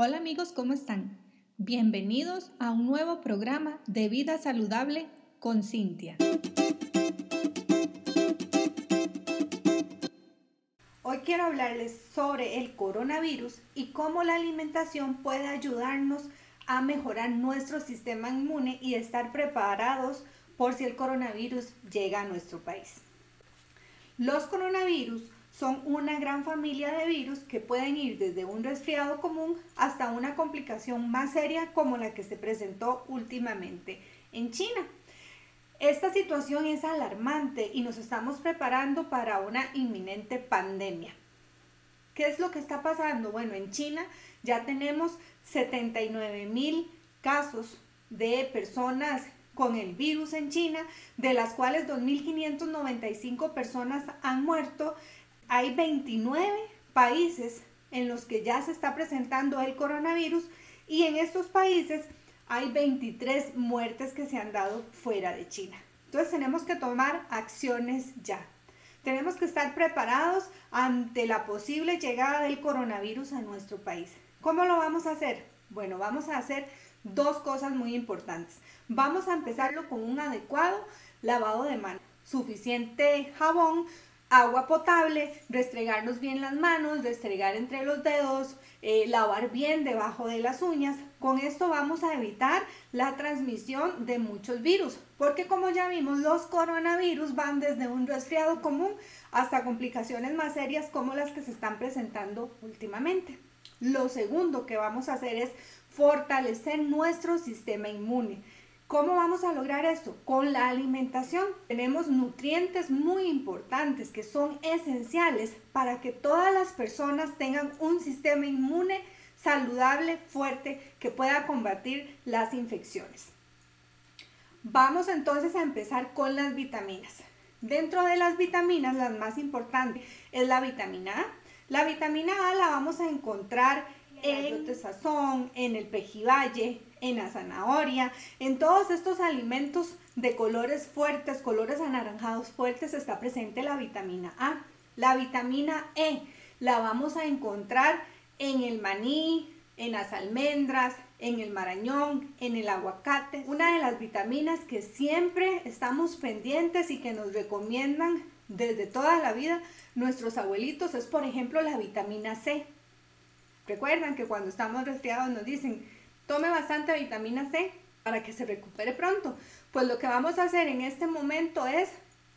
Hola amigos, ¿cómo están? Bienvenidos a un nuevo programa de Vida Saludable con Cintia. Hoy quiero hablarles sobre el coronavirus y cómo la alimentación puede ayudarnos a mejorar nuestro sistema inmune y estar preparados por si el coronavirus llega a nuestro país. Los coronavirus son una gran familia de virus que pueden ir desde un resfriado común hasta una complicación más seria como la que se presentó últimamente en China. Esta situación es alarmante y nos estamos preparando para una inminente pandemia. ¿Qué es lo que está pasando? Bueno, en China ya tenemos 79 mil casos de personas con el virus en China, de las cuales 2.595 personas han muerto hay 29 países en los que ya se está presentando el coronavirus y en estos países hay 23 muertes que se han dado fuera de China. Entonces tenemos que tomar acciones ya. Tenemos que estar preparados ante la posible llegada del coronavirus a nuestro país. ¿Cómo lo vamos a hacer? Bueno, vamos a hacer dos cosas muy importantes. Vamos a empezarlo con un adecuado lavado de manos. Suficiente jabón, agua potable, restregarnos bien las manos, restregar entre los dedos, eh, lavar bien debajo de las uñas. Con esto vamos a evitar la transmisión de muchos virus, porque como ya vimos, los coronavirus van desde un resfriado común hasta complicaciones más serias como las que se están presentando últimamente. Lo segundo que vamos a hacer es fortalecer nuestro sistema inmune. ¿Cómo vamos a lograr esto? Con la alimentación. Tenemos nutrientes muy importantes que son esenciales para que todas las personas tengan un sistema inmune saludable, fuerte, que pueda combatir las infecciones. Vamos entonces a empezar con las vitaminas. Dentro de las vitaminas, las más importantes es la vitamina A. La vitamina A la vamos a encontrar en el sazón, en el pejibaye, en la zanahoria, en todos estos alimentos de colores fuertes, colores anaranjados fuertes, está presente la vitamina A. La vitamina E la vamos a encontrar en el maní, en las almendras, en el marañón, en el aguacate. Una de las vitaminas que siempre estamos pendientes y que nos recomiendan desde toda la vida nuestros abuelitos es, por ejemplo, la vitamina C. Recuerdan que cuando estamos resfriados nos dicen, tome bastante vitamina C para que se recupere pronto. Pues lo que vamos a hacer en este momento es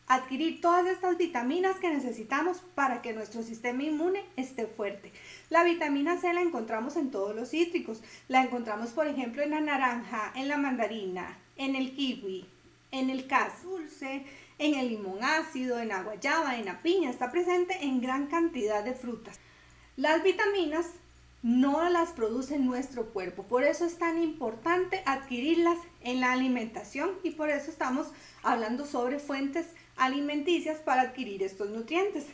adquirir todas estas vitaminas que necesitamos para que nuestro sistema inmune esté fuerte. La vitamina C la encontramos en todos los cítricos. La encontramos, por ejemplo, en la naranja, en la mandarina, en el kiwi, en el cas dulce, en el limón ácido, en la guayaba, en la piña. Está presente en gran cantidad de frutas. Las vitaminas no las produce nuestro cuerpo. Por eso es tan importante adquirirlas en la alimentación y por eso estamos hablando sobre fuentes alimenticias para adquirir estos nutrientes.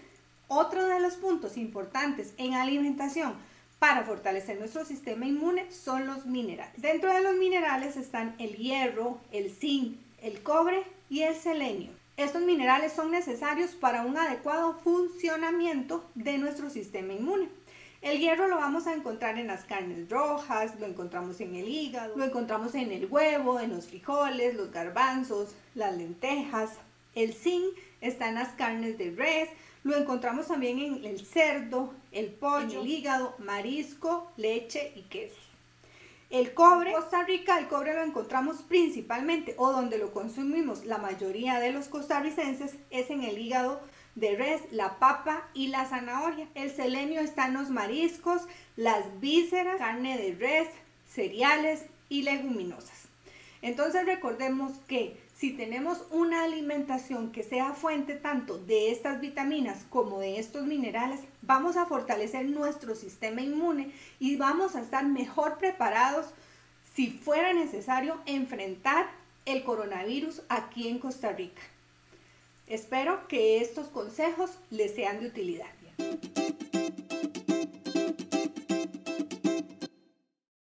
Otro de los puntos importantes en alimentación para fortalecer nuestro sistema inmune son los minerales. Dentro de los minerales están el hierro, el zinc, el cobre y el selenio. Estos minerales son necesarios para un adecuado funcionamiento de nuestro sistema inmune. El hierro lo vamos a encontrar en las carnes rojas, lo encontramos en el hígado, lo encontramos en el huevo, en los frijoles, los garbanzos, las lentejas. El zinc está en las carnes de res, lo encontramos también en el cerdo, el pollo, el hígado, marisco, leche y quesos. El cobre, en Costa Rica, el cobre lo encontramos principalmente o donde lo consumimos la mayoría de los costarricenses es en el hígado de res, la papa y la zanahoria. El selenio está en los mariscos, las vísceras, carne de res, cereales y leguminosas. Entonces recordemos que si tenemos una alimentación que sea fuente tanto de estas vitaminas como de estos minerales, vamos a fortalecer nuestro sistema inmune y vamos a estar mejor preparados si fuera necesario enfrentar el coronavirus aquí en Costa Rica. Espero que estos consejos les sean de utilidad.